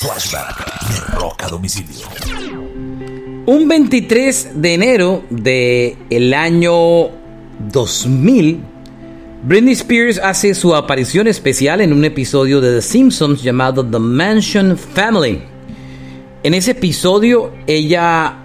Flashback de a domicilio. Un 23 de enero del el año 2000, Britney Spears hace su aparición especial en un episodio de The Simpsons llamado The Mansion Family. En ese episodio ella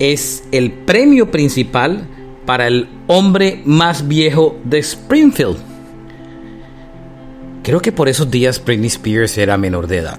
es el premio principal para el hombre más viejo de Springfield. Creo que por esos días Britney Spears era menor de edad.